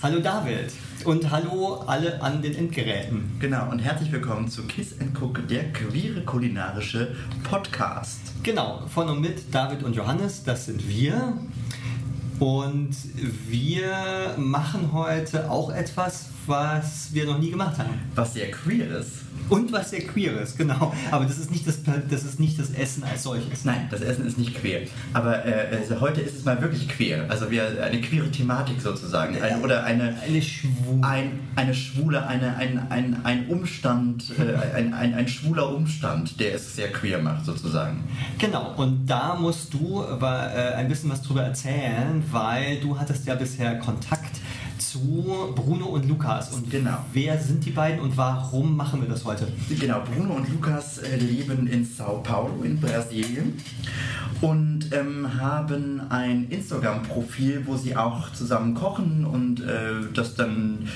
Hallo. David. Und hallo alle an den Endgeräten. Genau, und herzlich willkommen zu Kiss and Cook, der queere kulinarische Podcast. Genau, von und mit David und Johannes, das sind wir. Und wir machen heute auch etwas, was wir noch nie gemacht haben. Was sehr queer ist. Und was sehr queer ist, genau. Aber das ist nicht das, das, ist nicht das Essen als solches. Nein, das Essen ist nicht queer. Aber äh, also heute ist es mal wirklich queer. Also wir eine queere Thematik sozusagen. Ein, oder eine, eine, Schwu ein, eine schwule, eine, ein, ein, ein Umstand, äh, ein, ein, ein schwuler Umstand, der es sehr queer macht sozusagen. Genau, und da musst du aber, äh, ein bisschen was drüber erzählen, weil du hattest ja bisher Kontakt zu Bruno und Lukas. Und genau. wer sind die beiden und warum machen wir das heute? Genau, Bruno und Lukas äh, leben in Sao Paulo in Brasilien und ähm, haben ein Instagram-Profil, wo sie auch zusammen kochen und äh, das dann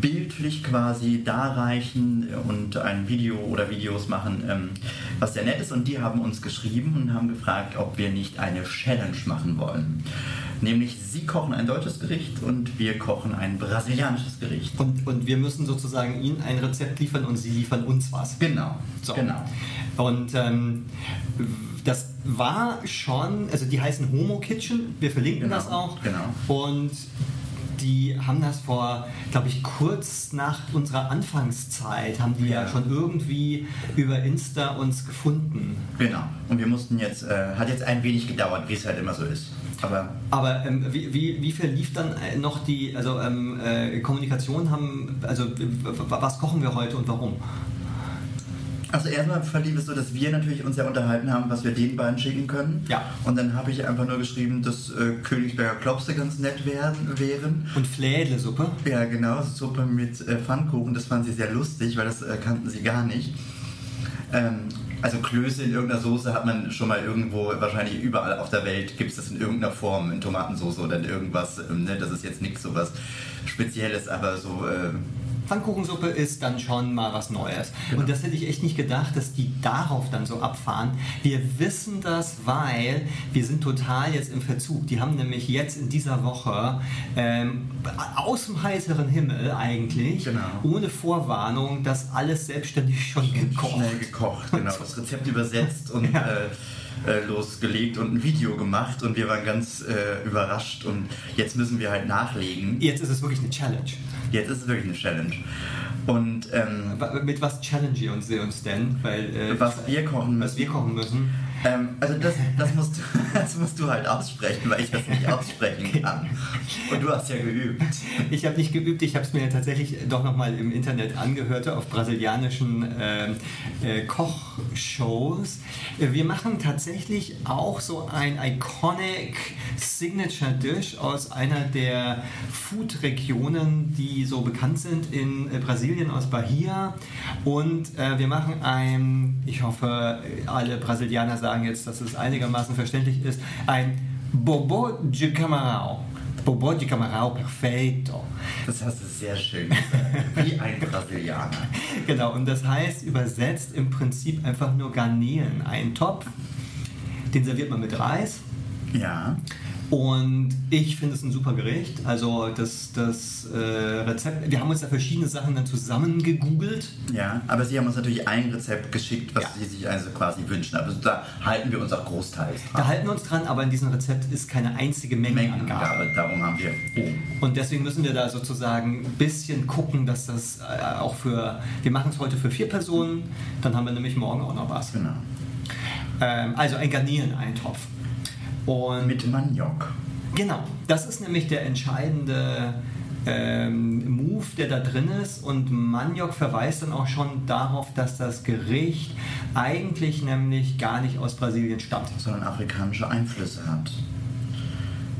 bildlich quasi darreichen und ein Video oder Videos machen, ähm, was sehr nett ist. Und die haben uns geschrieben und haben gefragt, ob wir nicht eine Challenge machen wollen. Nämlich sie kochen ein deutsches Gericht und wir kochen ein brasilianisches Gericht. Und, und wir müssen sozusagen ihnen ein Rezept liefern und sie liefern uns was. Genau. So. genau. Und ähm, das war schon, also die heißen Homo Kitchen, wir verlinken genau, das auch. Genau. Und die haben das vor, glaube ich, kurz nach unserer Anfangszeit, haben die ja. ja, schon irgendwie über Insta uns gefunden. Genau. Und wir mussten jetzt, äh, hat jetzt ein wenig gedauert, wie es halt immer so ist. Aber, Aber ähm, wie, wie, wie viel lief dann äh, noch die, also ähm, äh, Kommunikation haben, also was kochen wir heute und warum? Also erstmal verlief es so, dass wir natürlich uns ja unterhalten haben, was wir den beiden schicken können. Ja. Und dann habe ich einfach nur geschrieben, dass äh, Königsberger Klopse ganz nett werden, wären. Und Flädle-Suppe? Ja, genau, Suppe mit äh, Pfannkuchen. Das fanden sie sehr lustig, weil das äh, kannten sie gar nicht. Ähm, also Klöße in irgendeiner Soße hat man schon mal irgendwo, wahrscheinlich überall auf der Welt gibt es das in irgendeiner Form, in Tomatensauce oder in irgendwas. Ähm, ne? Das ist jetzt nichts so was Spezielles, aber so... Äh, Pfannkuchensuppe ist dann schon mal was Neues. Genau. Und das hätte ich echt nicht gedacht, dass die darauf dann so abfahren. Wir wissen das, weil wir sind total jetzt im Verzug. Die haben nämlich jetzt in dieser Woche ähm, aus dem heiteren Himmel eigentlich, genau. ohne Vorwarnung, das alles selbstständig schon gekocht. Schnell gekocht, genau. Das Rezept übersetzt und... Ja. Äh, äh, losgelegt und ein Video gemacht und wir waren ganz äh, überrascht und jetzt müssen wir halt nachlegen. Jetzt ist es wirklich eine Challenge. Jetzt ist es wirklich eine Challenge. Und ähm, mit was challenge uns sie uns denn? Weil, äh, was wir kochen müssen. Was wir kochen müssen. Ähm, also das, das, musst du, das musst du halt aussprechen, weil ich das nicht aussprechen kann. Und du hast ja geübt. Ich habe nicht geübt, ich habe es mir tatsächlich doch nochmal im Internet angehört auf brasilianischen äh, äh, Kochshows. Wir machen tatsächlich auch so ein iconic Signature Dish aus einer der Food-Regionen, die so bekannt sind in äh, Brasilien, aus Bahia. Und äh, wir machen ein, ich hoffe, alle Brasilianer sagen, sagen jetzt, dass es einigermaßen verständlich ist, ein Bobo de Camarão. Bobo de Camarão, perfeito. Das hast du sehr schön gesagt. Wie ein Brasilianer. genau, und das heißt übersetzt im Prinzip einfach nur Garnelen. Ein Topf, den serviert man mit Reis. Ja. Und ich finde es ein super Gericht. Also das, das äh, Rezept, wir haben uns da verschiedene Sachen dann zusammen gegoogelt. Ja, aber Sie haben uns natürlich ein Rezept geschickt, was ja. Sie sich also quasi wünschen. Aber da halten wir uns auch großteils dran. Da halten wir uns dran, aber in diesem Rezept ist keine einzige Mengenangabe. Mengenangabe darum haben wir. Oh. Und deswegen müssen wir da sozusagen ein bisschen gucken, dass das äh, auch für, wir machen es heute für vier Personen, dann haben wir nämlich morgen auch noch was. Genau. Ähm, also ein Garnelen-Eintopf. Und Mit Maniok. Genau, das ist nämlich der entscheidende ähm, Move, der da drin ist. Und Maniok verweist dann auch schon darauf, dass das Gericht eigentlich nämlich gar nicht aus Brasilien stammt. Sondern afrikanische Einflüsse hat.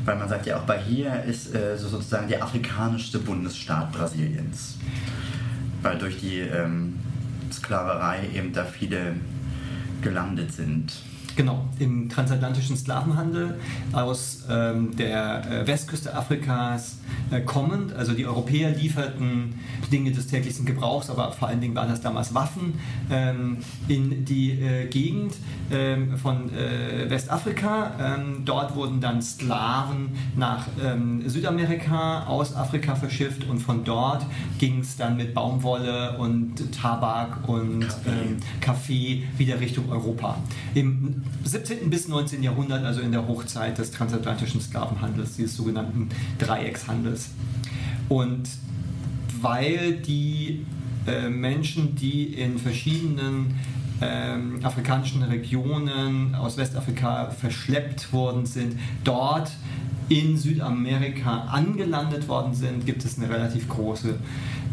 Weil man sagt ja auch, Bahia ist äh, so sozusagen der afrikanischste Bundesstaat Brasiliens. Weil durch die ähm, Sklaverei eben da viele gelandet sind. Genau, im transatlantischen Sklavenhandel aus ähm, der äh, Westküste Afrikas äh, kommend. Also die Europäer lieferten Dinge des täglichen Gebrauchs, aber vor allen Dingen waren das damals Waffen ähm, in die äh, Gegend ähm, von äh, Westafrika. Ähm, dort wurden dann Sklaven nach ähm, Südamerika aus Afrika verschifft und von dort ging es dann mit Baumwolle und Tabak und Kaffee. ähm, Kaffee wieder Richtung Europa. Im 17. bis 19. Jahrhundert, also in der Hochzeit des transatlantischen Sklavenhandels, dieses sogenannten Dreieckshandels. Und weil die äh, Menschen, die in verschiedenen ähm, afrikanischen Regionen aus Westafrika verschleppt worden sind, dort in Südamerika angelandet worden sind, gibt es eine relativ große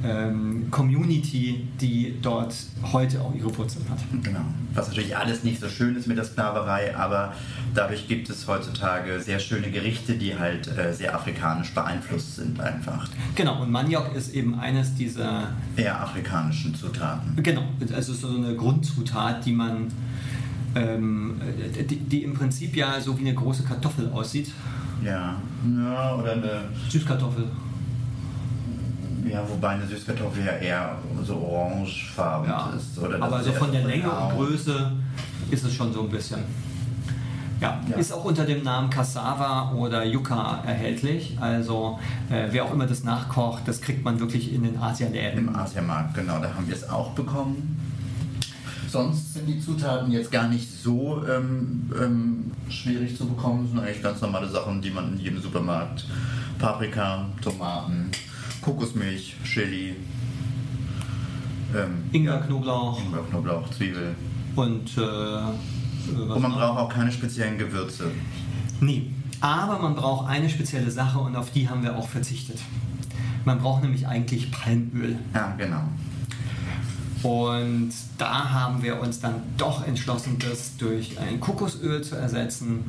ähm, Community, die dort heute auch ihre Wurzeln hat. Genau. Was natürlich alles nicht so schön ist mit der Sklaverei, aber dadurch gibt es heutzutage sehr schöne Gerichte, die halt äh, sehr afrikanisch beeinflusst sind einfach. Genau, und Maniok ist eben eines dieser, Eher afrikanischen Zutaten. genau, also so eine Grundzutat, die man, ähm, die, die im Prinzip ja so wie eine große Kartoffel aussieht. Ja. Ja, oder eine. Süßkartoffel. Ja, wobei eine Süßkartoffel ja eher so orangefarben Ja, ist. Oder aber so von der Länge und Größe ist es schon so ein bisschen. Ja, Ja. ist auch unter dem Namen Cassava oder Yucca erhältlich. Also äh, wer auch immer das nachkocht, das kriegt man wirklich in den Asialäden. Im Asiamarkt, genau, da haben wir es auch bekommen. Sonst sind die Zutaten jetzt gar nicht so ähm, ähm, schwierig zu bekommen. Das sind eigentlich ganz normale Sachen, die man in jedem Supermarkt. Paprika, Tomaten, Kokosmilch, Chili, ähm, Ingwer, Knoblauch Ingwer, Knoblauch, Zwiebel. und äh, was Und man noch? braucht auch keine speziellen Gewürze. Nee, aber man braucht eine spezielle Sache und auf die haben wir auch verzichtet. Man braucht nämlich eigentlich Palmöl. Ja, genau. Und da haben wir uns dann doch entschlossen, das durch ein Kokosöl zu ersetzen.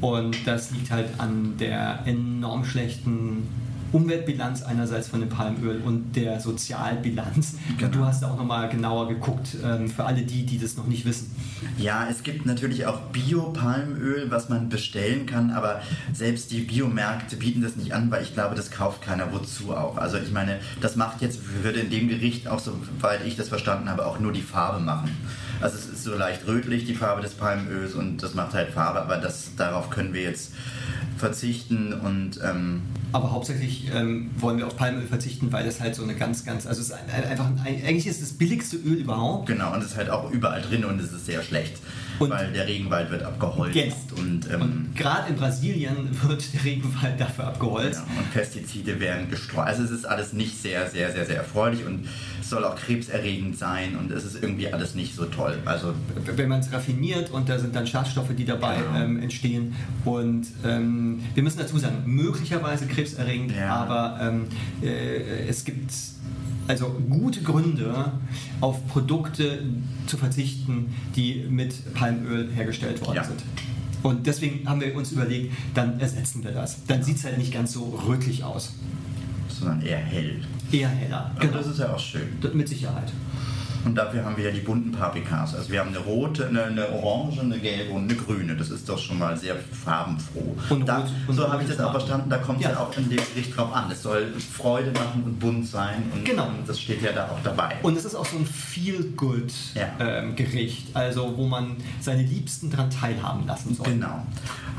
Und das liegt halt an der enorm schlechten Umweltbilanz einerseits von dem Palmöl und der Sozialbilanz. Genau. Du hast auch nochmal genauer geguckt, ähm, für alle die, die das noch nicht wissen. Ja, es gibt natürlich auch Bio-Palmöl, was man bestellen kann, aber selbst die Biomärkte bieten das nicht an, weil ich glaube, das kauft keiner wozu auch. Also ich meine, das macht jetzt, würde in dem Gericht auch, soweit ich das verstanden habe, auch nur die Farbe machen. Also es ist so leicht rötlich, die Farbe des Palmöls und das macht halt Farbe, aber das, darauf können wir jetzt verzichten und ähm, Aber hauptsächlich ähm, wollen wir auf Palmöl verzichten, weil es halt so eine ganz, ganz, also es ist ein, einfach, ein, eigentlich ist es das billigste Öl überhaupt. genau, und es ist halt auch überall drin und es ist sehr schlecht, Und- weil der Regenwald wird abgeholzt Genau. und, ähm, Und gerade in Brasilien wird der Regenwald dafür abgeholzt. Ja, und Pestizide werden gestreut. Also es ist alles nicht sehr, sehr, sehr, sehr erfreulich und es soll auch krebserregend sein und es ist irgendwie alles nicht so toll. Also wenn man es raffiniert und da sind dann Schadstoffe, die dabei Genau. ähm, entstehen. Und ähm, wir müssen dazu sagen, möglicherweise krebserregend, Ja. aber ähm, äh, es gibt also gute Gründe, auf Produkte zu verzichten, die mit Palmöl hergestellt worden Ja. sind. Und deswegen haben wir uns überlegt, dann ersetzen wir das. Dann sieht es halt nicht ganz so rötlich aus. sondern eher hell. Eher heller. Und das ist ja auch schön. Mit Sicherheit. Und dafür haben wir ja die bunten Paprikas. Also wir haben eine rote, eine, eine orange, eine gelbe und eine grüne. Das ist doch schon mal sehr farbenfroh. Und da, rot- und so habe ich das auch verstanden. Da kommt es Ja. ja. auch in dem Gericht drauf an. Es soll Freude machen und bunt sein. Und Genau. das steht ja da auch dabei. Und es ist auch so ein Feel-Good-Gericht, also wo man seine Liebsten dran teilhaben lassen soll. Genau.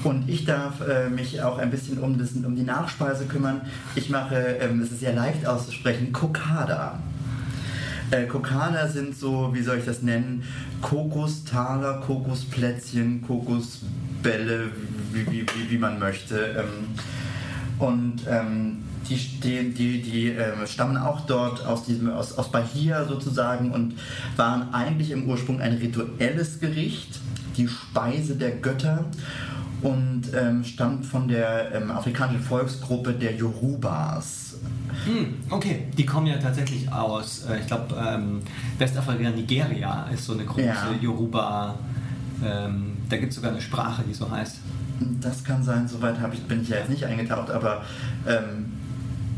Und ich darf äh, mich auch ein bisschen um, das, um die Nachspeise kümmern. Ich mache, ähm, es ist sehr leicht auszusprechen, Kokada. Äh, Kokada sind so, wie soll ich das nennen, Kokostaler, Kokosplätzchen, Kokosbälle, wie, wie, wie, wie man möchte. Ähm, und ähm, die, die, die, die ähm, stammen auch dort aus, diesem, aus, aus Bahia sozusagen und waren eigentlich im Ursprung ein rituelles Gericht, die Speise der Götter und ähm, stammt von der ähm, afrikanischen Volksgruppe der Yorubas. Hm, okay, die kommen ja tatsächlich aus, äh, ich glaube, ähm, Westafrika, Nigeria ist so eine große Ja. Yoruba, ähm, da gibt es sogar eine Sprache, die so heißt. Das kann sein, soweit ich, bin ich ja jetzt nicht eingetaucht, aber ähm,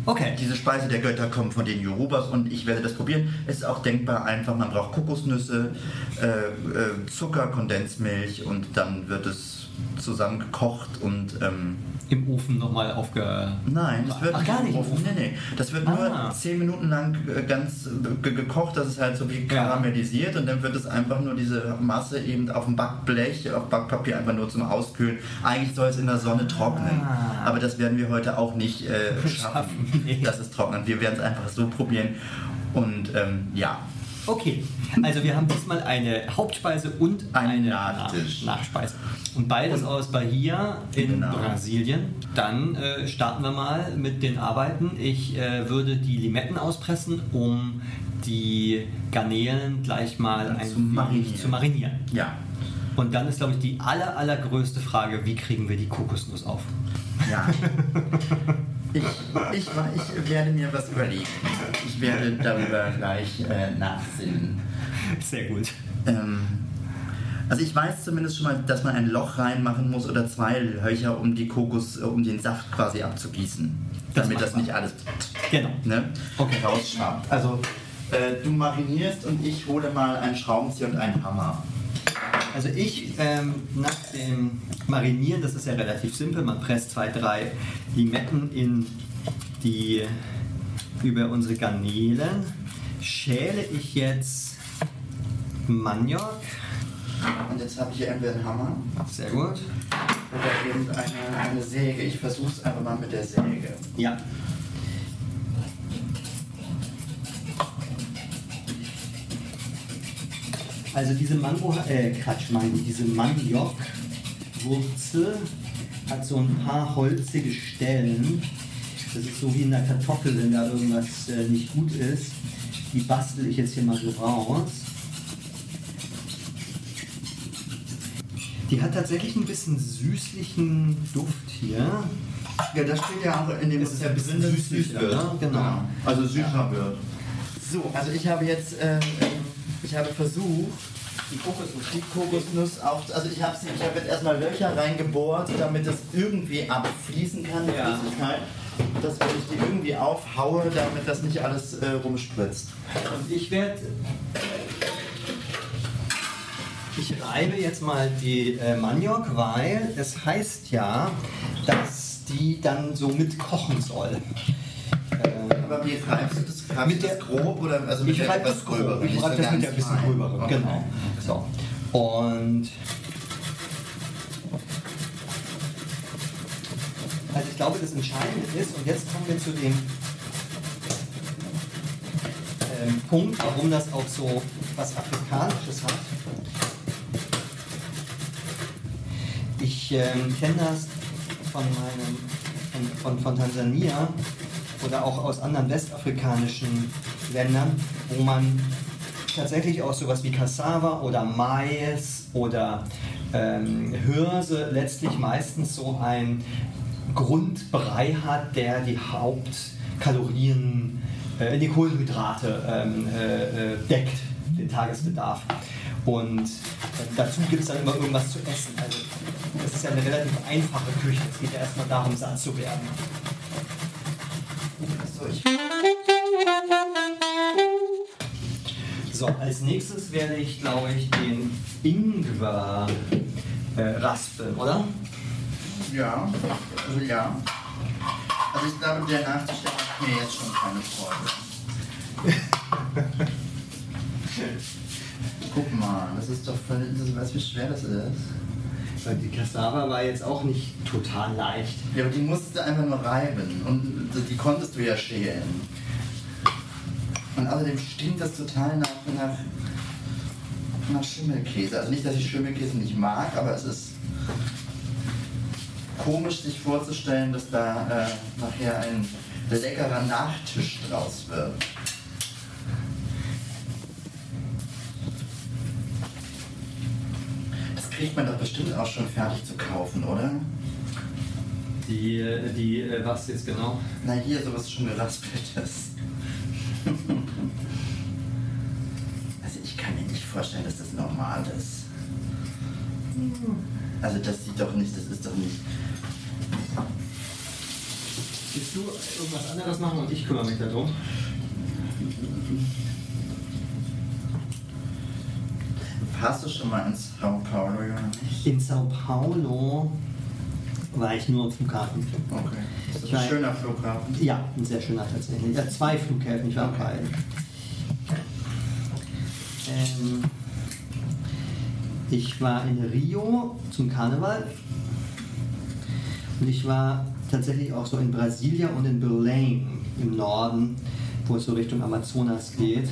Okay, Diese Speise der Götter kommt von den Yorubas und ich werde das probieren. Es ist auch denkbar einfach, man braucht Kokosnüsse, äh, äh, Zucker, Kondensmilch und dann wird es zusammen gekocht und ähm, Im Ofen nochmal aufge... Nein, das wird Ach, gar nicht im Ofen. Nee, nee. Das wird Ah. nur 10 Minuten lang äh, ganz äh, ge gekocht, dass es halt so wie Ja. karamellisiert und dann wird es einfach nur diese Masse eben auf dem Backblech, auf Backpapier einfach nur zum Auskühlen. Eigentlich soll es in der Sonne trocknen. Ah. Aber das werden wir heute auch nicht äh, schaffen, Schaffen, nee. dass es trocknet. Wir werden es einfach so probieren. Und ähm, ja, Okay, also wir haben diesmal eine Hauptspeise und Einen eine Nachtisch. Nach Nachspeise. Und beides aus Bahia in Genau. Brasilien. Dann äh, starten wir mal mit den Arbeiten. Ich äh, würde die Limetten auspressen, um die Garnelen gleich mal ein Zu marinieren. zu marinieren. ja, Und dann ist, glaube ich, die aller, allergrößte Frage, wie kriegen wir die Kokosnuss auf? ja. Ich, ich, ich werde mir was überlegen. Ich werde darüber gleich äh, nachsinnen. Sehr gut. Ähm, also ich weiß zumindest schon mal, dass man ein Loch reinmachen muss oder zwei Löcher, um die Kokos, äh, um den Saft quasi abzugießen. Das damit das nicht alles Genau. ne, Okay. rausschwappt. Also äh, du marinierst und ich hole mal einen Schraubenzieher und einen Hammer. Also ich ähm, nach dem Marinieren, das ist ja relativ simpel, man presst zwei, drei Limetten in die über unsere Garnelen, schäle ich jetzt Maniok, Und jetzt habe ich hier entweder einen Hammer sehr gut, oder eben eine, eine Säge. Ich versuche es einfach mal mit der Säge. ja. Also diese Mango, äh Quatsch, meine ich, diese Maniok-Wurzel hat so ein paar holzige Stellen. Das ist so wie in der Kartoffel, wenn da irgendwas äh, nicht gut ist. Die bastel ich jetzt hier mal so raus. Die hat tatsächlich ein bisschen süßlichen Duft hier. Ja, das steht ja auch in dem Das ist ja ein bisschen es süßlich, oder? Genau. Also süßer wird. So, also ich habe jetzt, äh, ich habe versucht, Die Kokosnuss. die Kokosnuss auch, also ich habe sie, ich habe jetzt erstmal Löcher reingebohrt, damit es irgendwie abfließen kann, die Ja. Flüssigkeit. Dass wenn ich die irgendwie aufhaue, damit das nicht alles äh, rumspritzt. Und ich werde. Ich reibe jetzt mal die äh, Maniok, weil es heißt ja, dass die dann so mit kochen soll. Aber wie reibst du das? Mit du das der- grob oder also mit ich der etwas gröberen, Ich nicht reibe so das mit der bisschen gröberen. Okay. Genau. So. Und. Also ich glaube, das Entscheidende ist, und jetzt kommen wir zu dem ähm, Punkt, warum das auch so was Afrikanisches hat. Ich ähm, kenne das von meinem von, von, von Tansania oder auch aus anderen westafrikanischen Ländern, wo man tatsächlich auch sowas wie Cassava oder Mais oder ähm, Hirse letztlich meistens so ein Grundbrei hat, der die Hauptkalorien, äh, die Kohlenhydrate ähm, äh, äh, deckt, den Tagesbedarf. Und äh, dazu gibt es dann immer irgendwas zu essen. Also das ist ja eine relativ einfache Küche. Es geht ja erstmal darum, satt zu werden. So, ich So, als nächstes werde ich, glaube ich, den Ingwer äh, raspeln, oder? Ja, also ja. Also ich glaube, der Nachtisch, der macht mir jetzt schon keine Freude. Guck mal, das ist doch völlig, das, weißt du, wie schwer das ist? Weil die Cassava war jetzt auch nicht total leicht. Ja, aber die musstest du einfach nur reiben und die konntest du ja schälen. Und außerdem stinkt das total nach, nach, nach Schimmelkäse. Also nicht, dass ich Schimmelkäse nicht mag, aber es ist komisch, sich vorzustellen, dass da äh, nachher ein leckerer Nachtisch draus wird. Kriegt man doch bestimmt auch schon fertig zu kaufen, oder? Die, äh, die, äh, was jetzt genau? Na hier, sowas schon geraspeltes. also ich kann mir nicht vorstellen, dass das normal ist. Also das sieht doch nicht, das ist doch nicht. Willst du irgendwas anderes machen und ich kümmere mich darum? Hast du schon mal ins? In Sao Paulo war ich nur am Flughafen. Okay. Das ist ein war- schöner Flughafen. Ja, ein sehr schöner tatsächlich. Ja, zwei Flughäfen, ich war Okay. beiden. Ähm, ich war in Rio zum Karneval und ich war tatsächlich auch so in Brasilia und in Belém im Norden, wo es so Richtung Amazonas geht.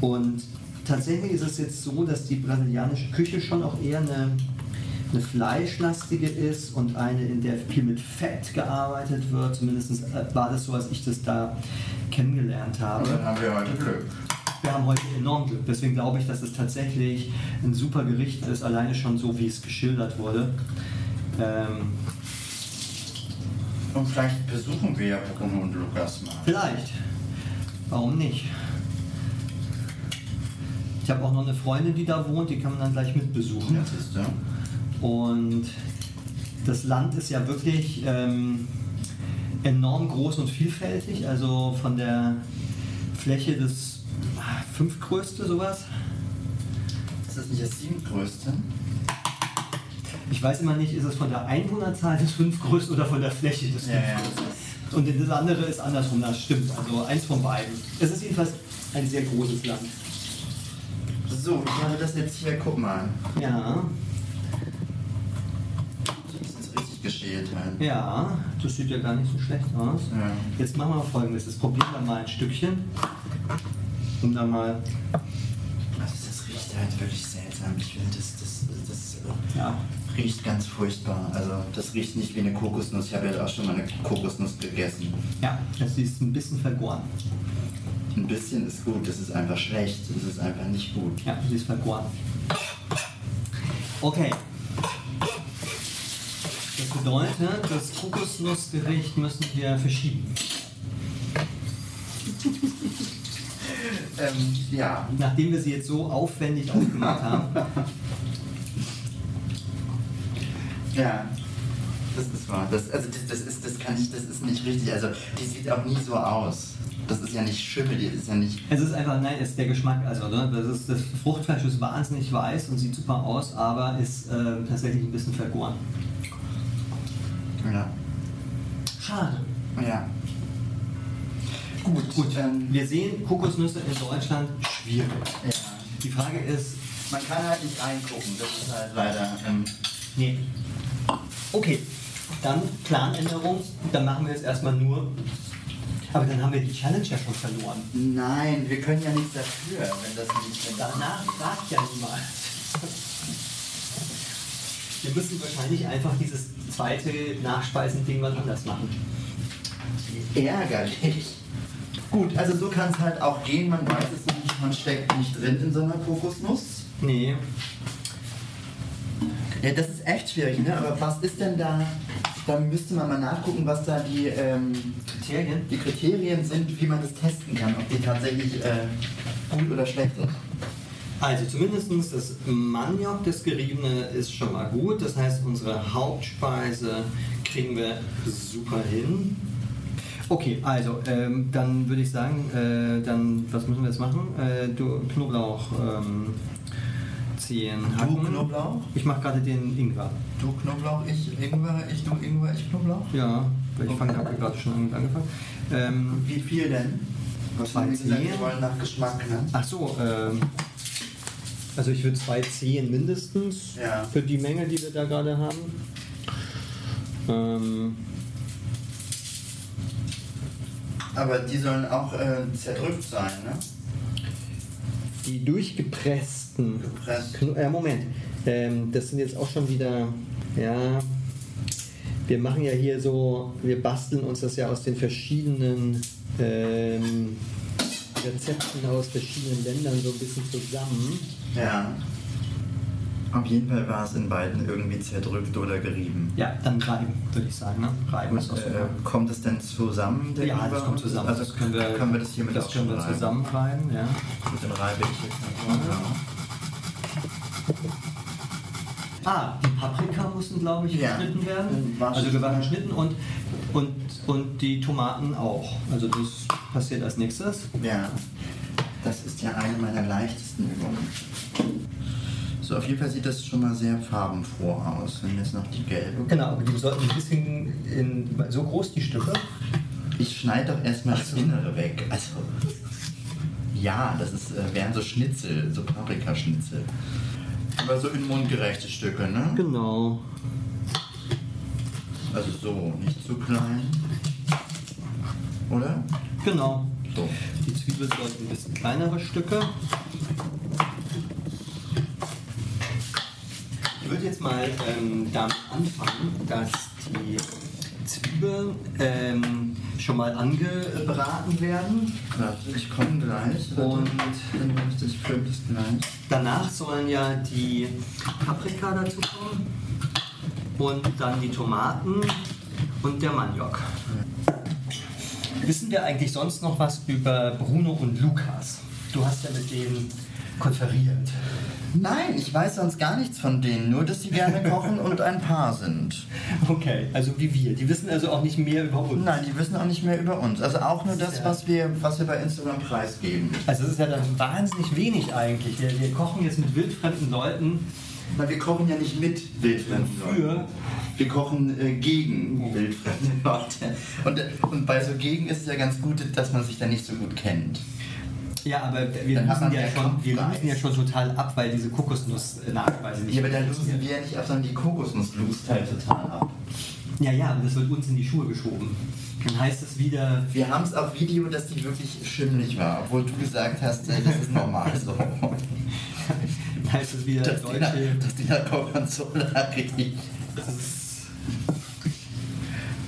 Und tatsächlich ist es jetzt so, dass die brasilianische Küche schon auch eher eine, eine fleischlastige ist und eine, in der viel mit Fett gearbeitet wird. Zumindest war das so, als ich das da kennengelernt Und habe. dann haben wir heute Glück. Wir haben heute enorm Glück. Deswegen glaube ich, dass es tatsächlich ein super Gericht ist, alleine schon so, wie es geschildert wurde. Ähm, Und vielleicht besuchen wir ja Bruno und Lukas mal. vielleicht. Warum nicht? Ich habe auch noch eine Freundin, die da wohnt, die kann man dann gleich mit besuchen. Das ist so. Und das Land ist ja wirklich ähm, enorm groß und vielfältig. Also von der Fläche des ah, fünftgrößte sowas. Ist das nicht das siebtgrößte? Ich weiß immer nicht, ist es von der Einwohnerzahl des fünftgrößten oder von der Fläche des Ja, ja. fünftgrößten. Und das andere ist andersrum, das stimmt. Also eins von beiden. Es ist jedenfalls ein sehr großes Land. So, ich habe das jetzt hier, guck mal. Ja, Das ist richtig geschält halt. ja, das sieht ja gar nicht so schlecht aus. Ja. Jetzt machen wir folgendes. Jetzt probieren wir mal ein Stückchen. Um da mal. Also das riecht halt wirklich seltsam. Ich finde, das, das, das äh, Ja. riecht ganz furchtbar. Also das riecht nicht wie eine Kokosnuss. Ich habe ja auch schon mal eine Kokosnuss gegessen. Ja, es ist ein bisschen vergoren. Ein bisschen ist gut, das ist einfach schlecht. Das ist einfach nicht gut. Ja, sie ist vergoren. Okay. Das bedeutet, das Kokosnussgericht müssen wir verschieben. Ähm, ja. Nachdem wir sie jetzt so aufwendig aufgemacht haben. Ja. Das ist wahr. Das, also das, das ist das kann ich, das ist nicht richtig. Also die sieht auch nie so aus. Das ist ja nicht Schimmel, die ist ja nicht. Es ist einfach, nein, es ist der Geschmack. Also, ne, das, ist, das Fruchtfleisch ist wahnsinnig weiß und sieht super aus, aber ist äh, tatsächlich ein bisschen vergoren. Ja. Schade. Ja. Gut, Gut, Ähm, wir sehen Kokosnüsse in Deutschland schwierig. ja. Die Frage ist, Man kann halt nicht reingucken. Das ist halt leider. Ähm, Nee. Okay, dann Planänderung. Dann machen wir jetzt erstmal nur. Aber dann haben wir die Challenge ja schon verloren. nein, wir können ja nichts dafür, wenn das nicht. Wenn Danach fragt ja niemand. Wir müssen wahrscheinlich einfach dieses zweite Nachspeisending mal anders machen. ärgerlich. Gut, also so kann es halt auch gehen. Man weiß es nicht, man steckt nicht drin in so einer Kokosnuss. Nee. Ja, das ist echt schwierig, ne? Aber was ist denn da? Da müsste man mal nachgucken, was da die, ähm, Kriterien? die Kriterien sind, wie man das testen kann, ob die tatsächlich äh, gut oder schlecht sind. Also zumindest das Maniok, das Geriebene, ist schon mal gut. Das heißt, unsere Hauptspeise kriegen wir super hin. Okay, also ähm, dann würde ich sagen, äh, dann was müssen wir jetzt machen? Äh, du Knoblauch ähm, Du hacken. Knoblauch? Ich mache gerade den Ingwer. Du Knoblauch, ich Ingwer, ich du Ingwer, ich Knoblauch. Ja, ich fange habe gerade schon angefangen. Ähm, Wie viel denn? Was Zwei haben? Zehen. Wir wollen nach Geschmack, ne? ach so, ähm, also ich würde zwei Zehen mindestens Ja. für die Menge, die wir da gerade haben. Ähm, Aber die sollen auch äh, zerdrückt sein, ne? Die durchgepressten. Gepresst. Kno äh, Moment. Ähm, das sind jetzt auch schon wieder. Ja. Wir machen ja hier so. Wir basteln uns das ja aus den verschiedenen ähm, Rezepten aus verschiedenen Ländern so ein bisschen zusammen. Ja. Auf jeden Fall war es in beiden irgendwie zerdrückt oder gerieben. Ja, dann reiben, würde ich sagen. Ne? Reiben ist Äh, kommt es denn zusammen? Ja, das kommt zusammen. Also das können wir, können wir das hier mit das können wir schon reiben? zusammenreiben. Ja. Gut, dann reibe ich jetzt mal. Ja. Ah, die Paprika mussten, glaube ich, Ja. geschnitten werden. Also gewaschen geschnitten und, und, und die Tomaten auch. Also das passiert als nächstes. ja. Das ist ja eine meiner leichtesten Übungen. So, auf jeden Fall sieht das schon mal sehr farbenfroh aus. Wenn jetzt noch die gelbe. Genau, aber die sollten ein bisschen in, so groß die Stücke. Ich schneide doch erstmal das Innere weg. Also. Ja, das ist, äh, wären so Schnitzel, so Paprikaschnitzel. Aber so in mundgerechte Stücke, ne? Genau. Also so, nicht zu klein. Oder? Genau. So. Die Zwiebel sollten ein bisschen kleinere Stücke. Würde jetzt mal ähm, damit anfangen, dass die Zwiebeln ähm, schon mal angebraten werden. Ich komme gleich. Und- ich das gleich. Danach sollen ja die Paprika dazu kommen und dann die Tomaten und der Maniok. Wissen wir eigentlich sonst noch was über Bruno und Lukas? Du hast ja mit denen konferiert. Nein, ich weiß sonst gar nichts von denen, nur dass sie gerne kochen und ein Paar sind. Okay, also wie wir. Die wissen also auch nicht mehr über uns. Nein, die wissen auch nicht mehr über uns. Also auch nur das, was wir, was wir bei Instagram preisgeben. Also es ist ja dann wahnsinnig wenig eigentlich. Wir, wir kochen jetzt mit wildfremden Leuten. Na, wir kochen ja nicht mit wildfremden Für? Leuten. Wir kochen äh, gegen wildfremde Leute. Und, äh, und bei so gegen ist es ja ganz gut, dass man sich da nicht so gut kennt. Ja, aber wir Dann müssen man ja, schon, wir müssen ja schon total ab, weil diese Kokosnuss-Nachspeise nicht Ja, aber da losen wir ja nicht ab, sondern die Kokosnuss lust halt total ab. Ja, ja, und das wird uns in die Schuhe geschoben. Dann heißt es wieder, Wir haben es auf Video, dass die wirklich schimmelig war, obwohl du gesagt hast, äh, das ist normal so. dann heißt es wieder Dass deutsche. dass die nach Gorgonzola riecht.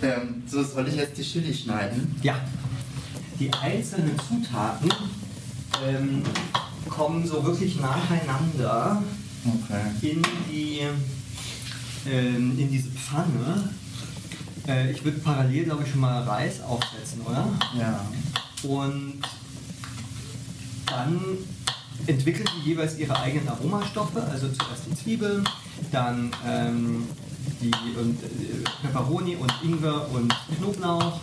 Ähm, so, soll ich jetzt die Chili schneiden? ja, die einzelnen Zutaten ähm, kommen so wirklich nacheinander Okay. in die ähm, in diese Pfanne. Äh, ich würde parallel, glaube ich, schon mal Reis aufsetzen, oder? Ja. Und dann entwickeln die jeweils ihre eigenen Aromastoffe, also zuerst die Zwiebeln, dann ähm, die und, äh, Peperoni und Ingwer und Knoblauch.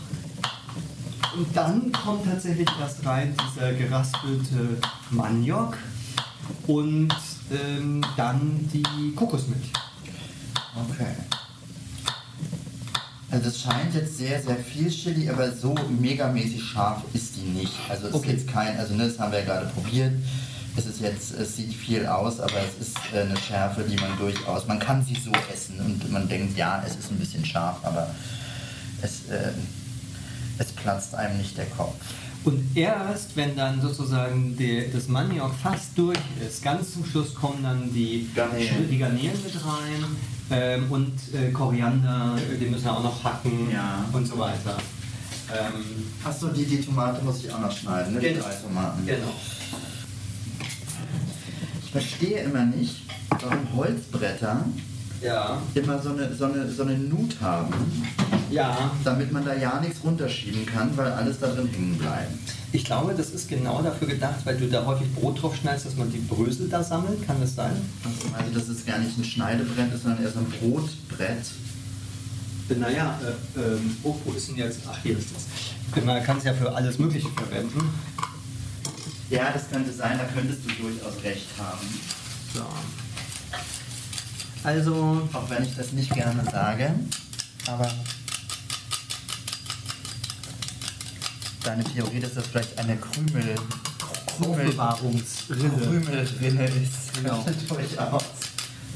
Und dann kommt tatsächlich erst rein dieser geraspelte Maniok und ähm, dann die Kokosmilch. Okay. Also es scheint jetzt sehr, sehr viel Chili, aber so megamäßig scharf ist die nicht. Also es Okay. ist jetzt kein, also ne, das haben wir ja gerade probiert. Es ist jetzt, es sieht viel aus, aber es ist äh, eine Schärfe, die man durchaus, man kann sie so essen und man denkt, ja, es ist ein bisschen scharf, aber es, äh, es platzt einem nicht der Kopf. Und erst, wenn dann sozusagen der, das Maniok fast durch ist, ganz zum Schluss kommen dann die Garnelen. die Garnelen mit rein ähm, und äh, Koriander, den müssen wir auch noch hacken Ja. und so weiter. Ähm, Achso, die, die Tomate muss ich auch noch schneiden, ne? Die Genau. drei Tomaten. genau. Ich verstehe immer nicht, warum Holzbretter Ja. immer so eine, so eine, so eine Nut haben. Ja. damit man da ja nichts runterschieben kann, weil alles da drin hängen bleibt. Ich glaube, das ist genau dafür gedacht, weil du da häufig Brot drauf schneidest, dass man die Brösel da sammelt. Kann das sein? Also, also das ist gar nicht ein Schneidebrett, ist, sondern eher so ein Brotbrett. Naja, äh, ähm, oh, wo ist denn jetzt? Ach, hier ist das. Man kann es ja für alles Mögliche verwenden. Ja, das könnte sein, da könntest du durchaus recht haben. So. Also, Auch wenn ich das nicht gerne sage, aber deine Theorie, dass das vielleicht eine Krümel, Krümel, Aufbewahrungsrille. Krümelrinne ist, Genau. durchaus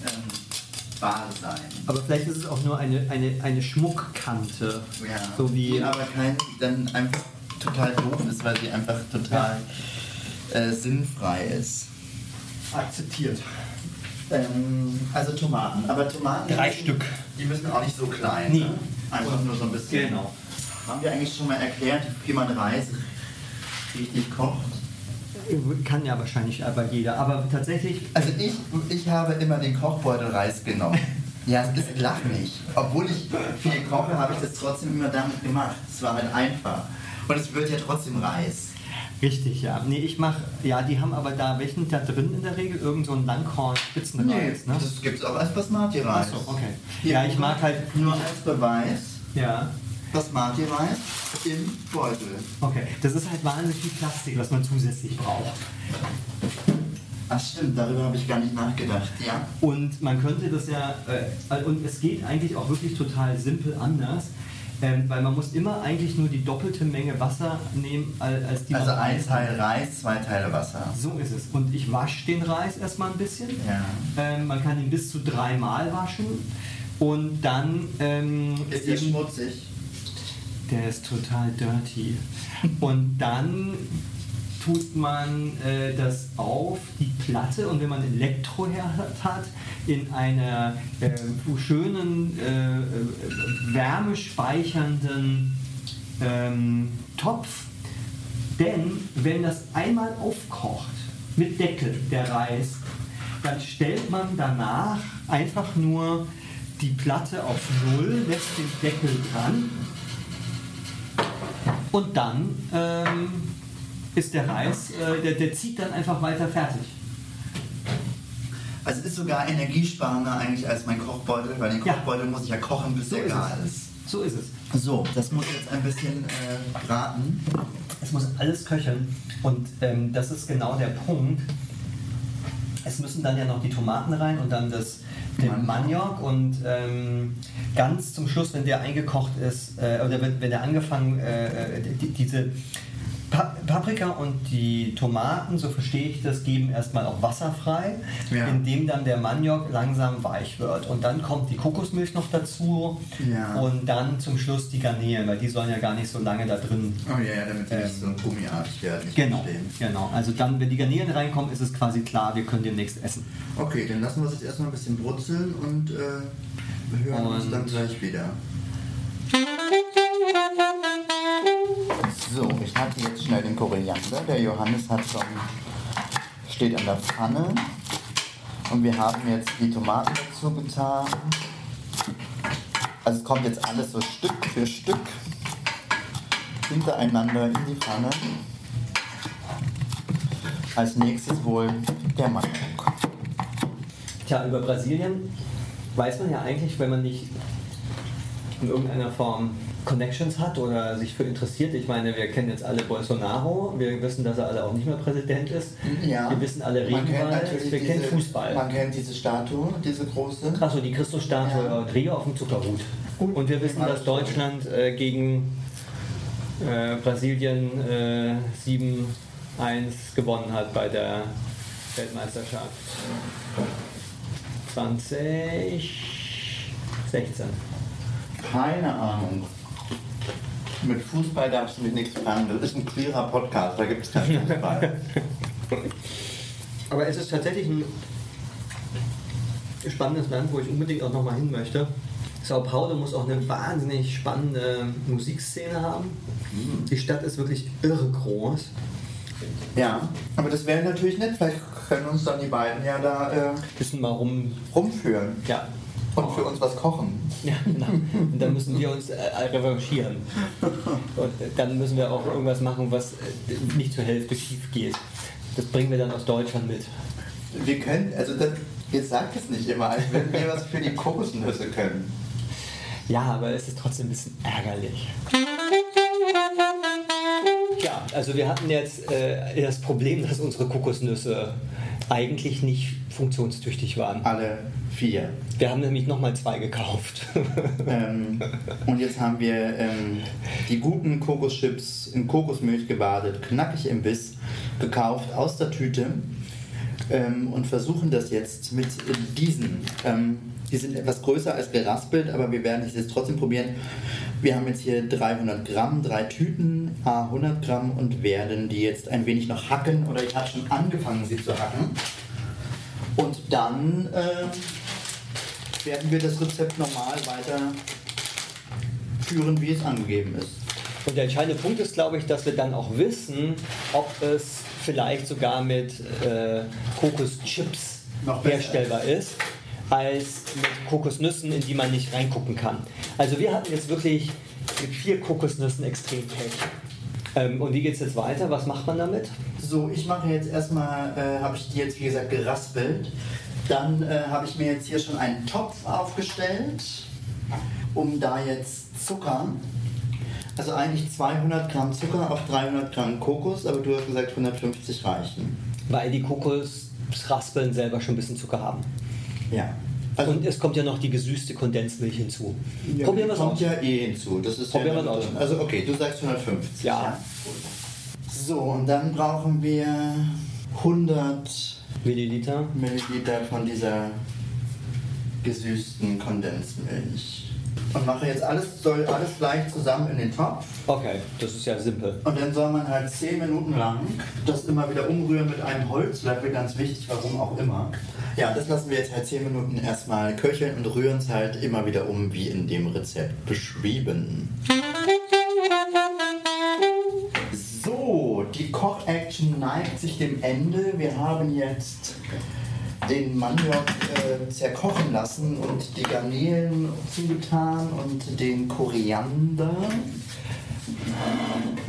ähm, wahr sein. Aber vielleicht ist es auch nur eine, eine, eine Schmuckkante. Ja. So wie. Die aber kein, dann einfach total doof ist, weil sie einfach total äh, sinnfrei ist. akzeptiert. Ähm, also Tomaten. Aber Tomaten. Drei müssen, Stück. Die müssen auch nicht so klein. Nee. Ne? Einfach nur so ein bisschen. Genau. Haben wir eigentlich schon mal erklärt, wie man Reis richtig kocht? Kann ja wahrscheinlich aber jeder. Aber tatsächlich. Also ich, ich habe immer den Kochbeutel Reis genommen. Ja, es ist lach nicht. Obwohl ich viel koche, habe ich das trotzdem immer damit gemacht. Es war halt einfach. Und es wird ja trotzdem Reis. Richtig, ja. Nee, ich mache. Ja, die haben aber da welchen da drin in der Regel? Irgend so ein Langhorn-Spitzenreis, ne? das gibt es auch als Basmati-Reis. Achso, okay. Hier, Ja, ich mag halt. Nur als Beweis, Ja. Basmati-Reis im Beutel. Okay. Das ist halt wahnsinnig viel Plastik, was man zusätzlich braucht. Ach stimmt, darüber habe ich gar nicht nachgedacht, ja. Und man könnte das ja, äh, und es geht eigentlich auch wirklich total simpel anders, ähm, weil man muss immer eigentlich nur die doppelte Menge Wasser nehmen, als die Also ein Teil Reis, zwei Teile Wasser. So ist es. Und ich wasche den Reis erstmal ein bisschen. Ja. Ähm, man kann ihn bis zu dreimal waschen. Und dann ähm, Ist eben- schmutzig? Der ist total dirty. Und dann tut man äh, das auf die Platte und wenn man Elektroherd hat, in einer äh, schönen, äh, wärmespeichernden ähm, Topf. Denn wenn das einmal aufkocht mit Deckel, der Reis, dann stellt man danach einfach nur die Platte auf Null, lässt den Deckel dran und dann ähm, ist der Reis, äh, der, der zieht dann einfach weiter fertig. Also es ist sogar energiesparender eigentlich als mein Kochbeutel, weil den Ja. Kochbeutel muss ich ja kochen, bis So der ist gar es. ist. So ist es. So, das muss jetzt ein bisschen äh, braten. Es muss alles köcheln und ähm, das ist genau der Punkt. Es müssen dann ja noch die Tomaten rein und dann das, den Maniok. Und ähm, ganz zum Schluss, wenn der eingekocht ist, äh, oder wenn, wenn der angefangen, äh, die, diese Pa Paprika und die Tomaten, so verstehe ich das, geben erstmal auch Wasser frei, Ja. indem dann der Maniok langsam weich wird. Und dann kommt die Kokosmilch noch dazu Ja. und dann zum Schluss die Garnelen, weil die sollen ja gar nicht so lange da drin Oh ja, ja, damit die Ähm, nicht so gummiartig werden. Genau, genau. Also dann, wenn die Garnelen reinkommen, ist es quasi klar, wir können demnächst essen. Okay, dann lassen wir es jetzt erstmal ein bisschen brutzeln und äh, wir hören uns Und- dann gleich wieder. So, ich hatte jetzt schnell den Koriander. Der Johannes hat schon steht an der Pfanne. Und wir haben jetzt die Tomaten dazu getan. Also es kommt jetzt alles so Stück für Stück hintereinander in die Pfanne. Als nächstes wohl der Maniok. Tja, über Brasilien weiß man ja eigentlich, wenn man nicht in irgendeiner Form Connections hat oder sich für interessiert. Ich meine, wir kennen jetzt alle Bolsonaro, wir wissen, dass er alle auch nicht mehr Präsident ist. Ja. Wir wissen alle Regenwald, wir kennen Fußball. Man kennt diese Statue, diese große. Achso, die Christusstatue Ja. Rio auf dem Zuckerhut. Und wir wissen, dass Deutschland äh, gegen äh, Brasilien äh, 7-1 gewonnen hat bei der Weltmeisterschaft 2016. Keine Ahnung. Mit Fußball darfst du mich nichts fragen. Das ist ein queerer Podcast, da gibt es keinen Fußball. Aber es ist tatsächlich ein spannendes Land, wo ich unbedingt auch nochmal hin möchte. Sao Paulo muss auch eine wahnsinnig spannende Musikszene haben. Die Stadt ist wirklich irre groß. ja, aber das wäre natürlich nett. Vielleicht können uns dann die beiden ja da äh, Wissen mal rum. rumführen Ja. Und für uns was kochen. Ja, genau. Und dann müssen wir uns äh, revanchieren. Und dann müssen wir auch irgendwas machen, was äh, nicht zur Hälfte schief geht. Das bringen wir dann aus Deutschland mit. Wir können, also das, jetzt sagt es nicht immer, als wenn wir was für die Kokosnüsse können. Ja, aber es ist trotzdem ein bisschen ärgerlich. Ja, also wir hatten jetzt äh, das Problem, dass unsere Kokosnüsse eigentlich nicht funktionstüchtig waren. Alle vier. Wir haben nämlich nochmal zwei gekauft. Ähm, und jetzt haben wir ähm, die guten Kokoschips in Kokosmilch gebadet, knackig im Biss, gekauft aus der Tüte ähm, und versuchen das jetzt mit diesen. Ähm, die sind etwas größer als geraspelt, aber wir werden es jetzt trotzdem probieren. Wir haben jetzt hier 300 Gramm, drei Tüten, a 100 Gramm und werden die jetzt ein wenig noch hacken oder ich habe schon angefangen, sie zu hacken. Und dann äh, werden wir das Rezept normal weiter führen, wie es angegeben ist. Und der entscheidende Punkt ist, glaube ich, dass wir dann auch wissen, ob es vielleicht sogar mit äh, Kokoschips herstellbar ist, als mit Kokosnüssen, in die man nicht reingucken kann. Also wir hatten jetzt wirklich mit vier Kokosnüssen extrem Pech. Ähm, und wie geht es jetzt weiter? Was macht man damit? So, ich mache jetzt erstmal, äh, habe ich die jetzt wie gesagt geraspelt. Dann äh, habe ich mir jetzt hier schon einen Topf aufgestellt, um da jetzt Zucker, also eigentlich 200 Gramm Zucker auf 300 Gramm Kokos, aber du hast gesagt 150 reichen. Weil die Kokos Raspeln selber schon ein bisschen Zucker haben. Ja. Also und es kommt ja noch die gesüßte Kondensmilch hinzu. Ja, Probieren wir es aus. kommt ja eh hinzu. Das ist Probieren ja aus. Also okay, du sagst 150. Ja. ja. So, und dann brauchen wir 100 Milliliter. Milliliter von dieser gesüßten Kondensmilch. Und mache jetzt alles, soll alles gleich zusammen in den Topf. Okay, das ist ja simpel. Und dann soll man halt 10 Minuten lang das immer wieder umrühren mit einem Holzlöffel, ganz wichtig, warum auch immer. Ja, das lassen wir jetzt halt 10 Minuten erstmal köcheln und rühren es halt immer wieder um, wie in dem Rezept beschrieben. So, die Koch-Action neigt sich dem Ende. Wir haben jetzt den Maniok äh, zerkochen lassen und die Garnelen zugetan und den Koriander.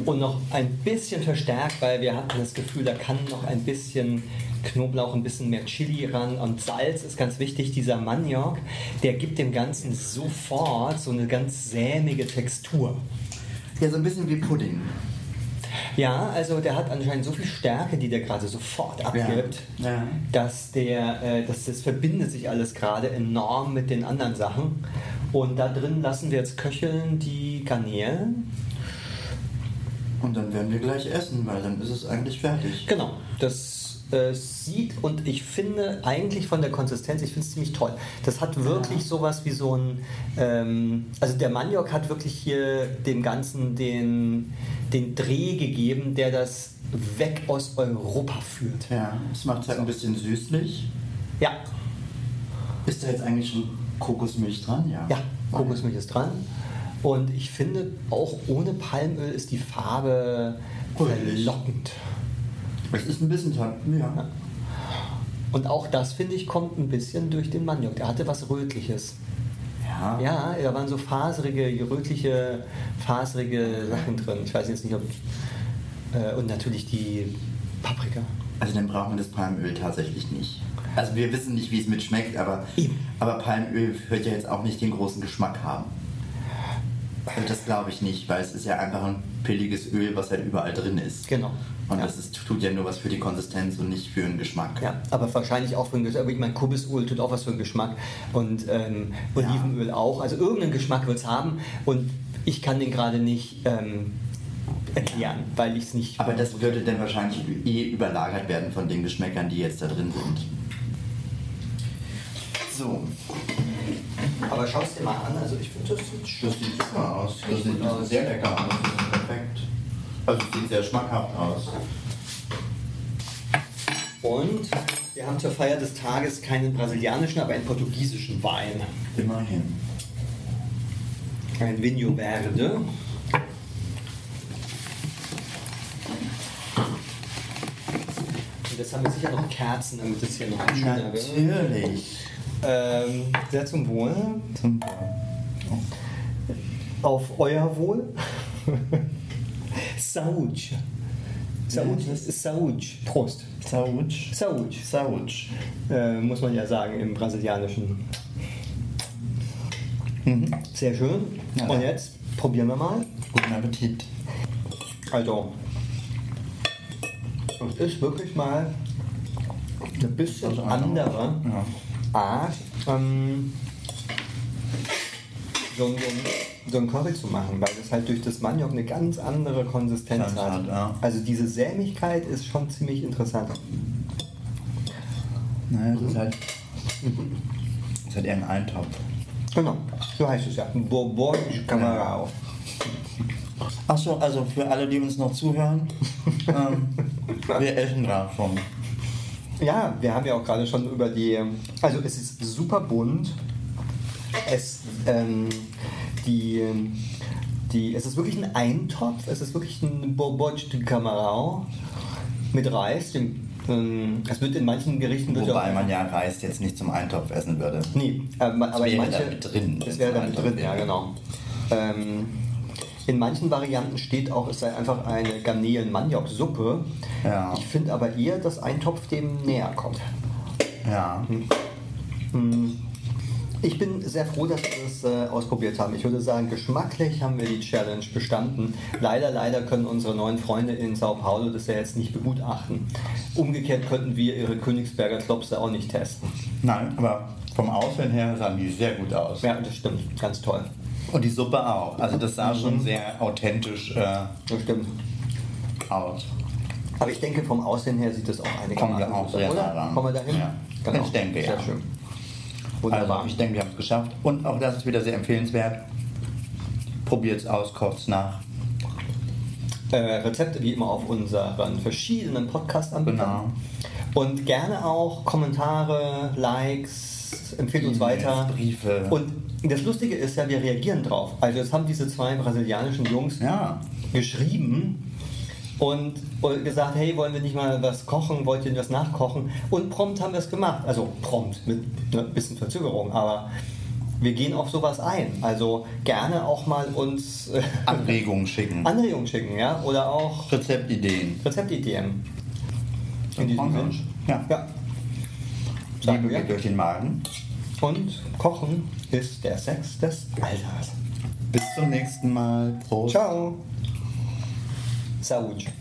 Und noch ein bisschen verstärkt, weil wir hatten das Gefühl, da kann noch ein bisschen Knoblauch, ein bisschen mehr Chili ran und Salz ist ganz wichtig. Dieser Maniok, der gibt dem Ganzen sofort so eine ganz sämige Textur. Ja, so ein bisschen wie Pudding. Ja, also der hat anscheinend so viel Stärke, die der gerade sofort abgibt, ja. Ja. dass der, äh, dass das verbindet sich alles gerade enorm mit den anderen Sachen. Und da drin lassen wir jetzt köcheln die Garnelen. Und dann werden wir gleich essen, weil dann ist es eigentlich fertig. Genau. Das äh, sieht und ich finde eigentlich von der Konsistenz, ich finde es ziemlich toll. Das hat wirklich ja. sowas wie so ein, ähm, also der Maniok hat wirklich hier dem Ganzen den, den Dreh gegeben, der das weg aus Europa führt. Ja, es macht es halt ein bisschen süßlich. Ja. Ist da jetzt eigentlich schon Kokosmilch dran? Ja. Ja, Kokosmilch ist dran. Und ich finde, auch ohne Palmöl ist die Farbe verlockend. Es ist ein bisschen ja. ja. Und auch das, finde ich, kommt ein bisschen durch den Maniok. Der hatte was Rötliches. Ja. Ja, da waren so faserige, rötliche, faserige Sachen drin. Ich weiß jetzt nicht, ob. Äh, und natürlich die Paprika. Also dann braucht man das Palmöl tatsächlich nicht. Also wir wissen nicht, wie es mitschmeckt, aber, aber Palmöl wird ja jetzt auch nicht den großen Geschmack haben. Also das glaube ich nicht, weil es ist ja einfach ein billiges Öl, was halt überall drin ist. Genau. Und ja. das ist, tut ja nur was für die Konsistenz und nicht für den Geschmack. Ja, aber wahrscheinlich auch für den Geschmack. Ich meine, Kubisöl tut auch was für den Geschmack und ähm, Olivenöl ja. auch. Also irgendeinen Geschmack wird es haben und ich kann den gerade nicht ähm, erklären, weil ich es nicht. Aber das würde dann wahrscheinlich eh überlagert werden von den Geschmäckern, die jetzt da drin sind. So. Aber schau es dir mal an, also ich finde, das sieht schon. Das sieht super aus. Das sieht sehr lecker aus. Das ist perfekt. Also es sieht sehr schmackhaft aus. Und wir haben zur Feier des Tages keinen brasilianischen, aber einen portugiesischen Wein. Immerhin. Ein Vinho Verde. Und jetzt haben wir sicher noch Kerzen, damit es hier noch schöner wird. Natürlich. Ähm, sehr zum Wohl. Zum Wohl. Auf euer Wohl. Ja. ist Saúde. Prost. Saúde. Saúde. Saúde. Äh, muss man ja sagen im Brasilianischen. Mhm. Sehr schön. Ja, Und jetzt probieren wir mal. Guten Appetit. Also, es ist wirklich mal ein bisschen andere. Ja. Art, ähm, so, so, so ein Curry zu machen, weil das halt durch das Maniok eine ganz andere Konsistenz hat. hat ja. Also diese Sämigkeit ist schon ziemlich interessant. Naja, das ist halt, das ist halt eher ein Eintopf. Genau, so heißt es ja. Bourbon Camarao. Achso, also für alle, die uns noch zuhören, ähm, wir essen gerade schon. Ja, wir haben ja auch gerade schon über die. Also es ist super bunt. Es, ähm, die, die, es ist wirklich ein Eintopf. Es ist wirklich ein Bourbotte de Camarão mit Reis. Dem, ähm, es wird in manchen Gerichten. Wobei man ja Reis jetzt nicht zum Eintopf essen würde. Nee, äh, aber wäre manche, da drin. Das wäre da mit drin, ja genau. Ähm, in manchen Varianten steht auch, es sei einfach eine Garnelen-Maniok-Suppe. Ja. Ich finde aber eher, dass ein Topf dem näher kommt. Ja. Hm. Hm. Ich bin sehr froh, dass wir das äh, ausprobiert haben. Ich würde sagen, geschmacklich haben wir die Challenge bestanden. Leider, leider können unsere neuen Freunde in Sao Paulo das ja jetzt nicht begutachten. Umgekehrt könnten wir ihre Königsberger Klopse auch nicht testen. Nein, aber vom Aussehen her sahen die sehr gut aus. Ja, das stimmt. Ganz toll. Und die Suppe auch. Also das sah schon sehr authentisch äh, Das stimmt. aus. Aber ich denke, vom Aussehen her sieht das auch einigermaßen aus, oder? Kommen wir dahin? Ja. Ich denke, Sehr ja. schön. Wunderbar. Also ich denke, wir haben es geschafft. Und auch das ist wieder sehr empfehlenswert. Probiert es aus, kocht es nach. äh, Rezepte wie immer auf unseren verschiedenen Podcast-Anbietern. Genau. Und gerne auch Kommentare, Likes, empfehlt uns weiter. Briefe. Und das Lustige ist ja, wir reagieren drauf. Also es haben diese zwei brasilianischen Jungs Ja. geschrieben und gesagt, hey, wollen wir nicht mal was kochen, wollt ihr was nachkochen? Und prompt haben wir es gemacht. Also prompt, mit ein bisschen Verzögerung, aber wir gehen auf sowas ein. Also gerne auch mal uns äh, Anregungen schicken. Anregungen schicken, ja? Oder auch Rezeptideen. Rezeptideen. In Und diesem Sinn. Ja. ja. Liebe geht durch den Magen. Und Kochen ist der Sex des Alters. Bis zum nächsten Mal. Prost. Ciao. Saúde.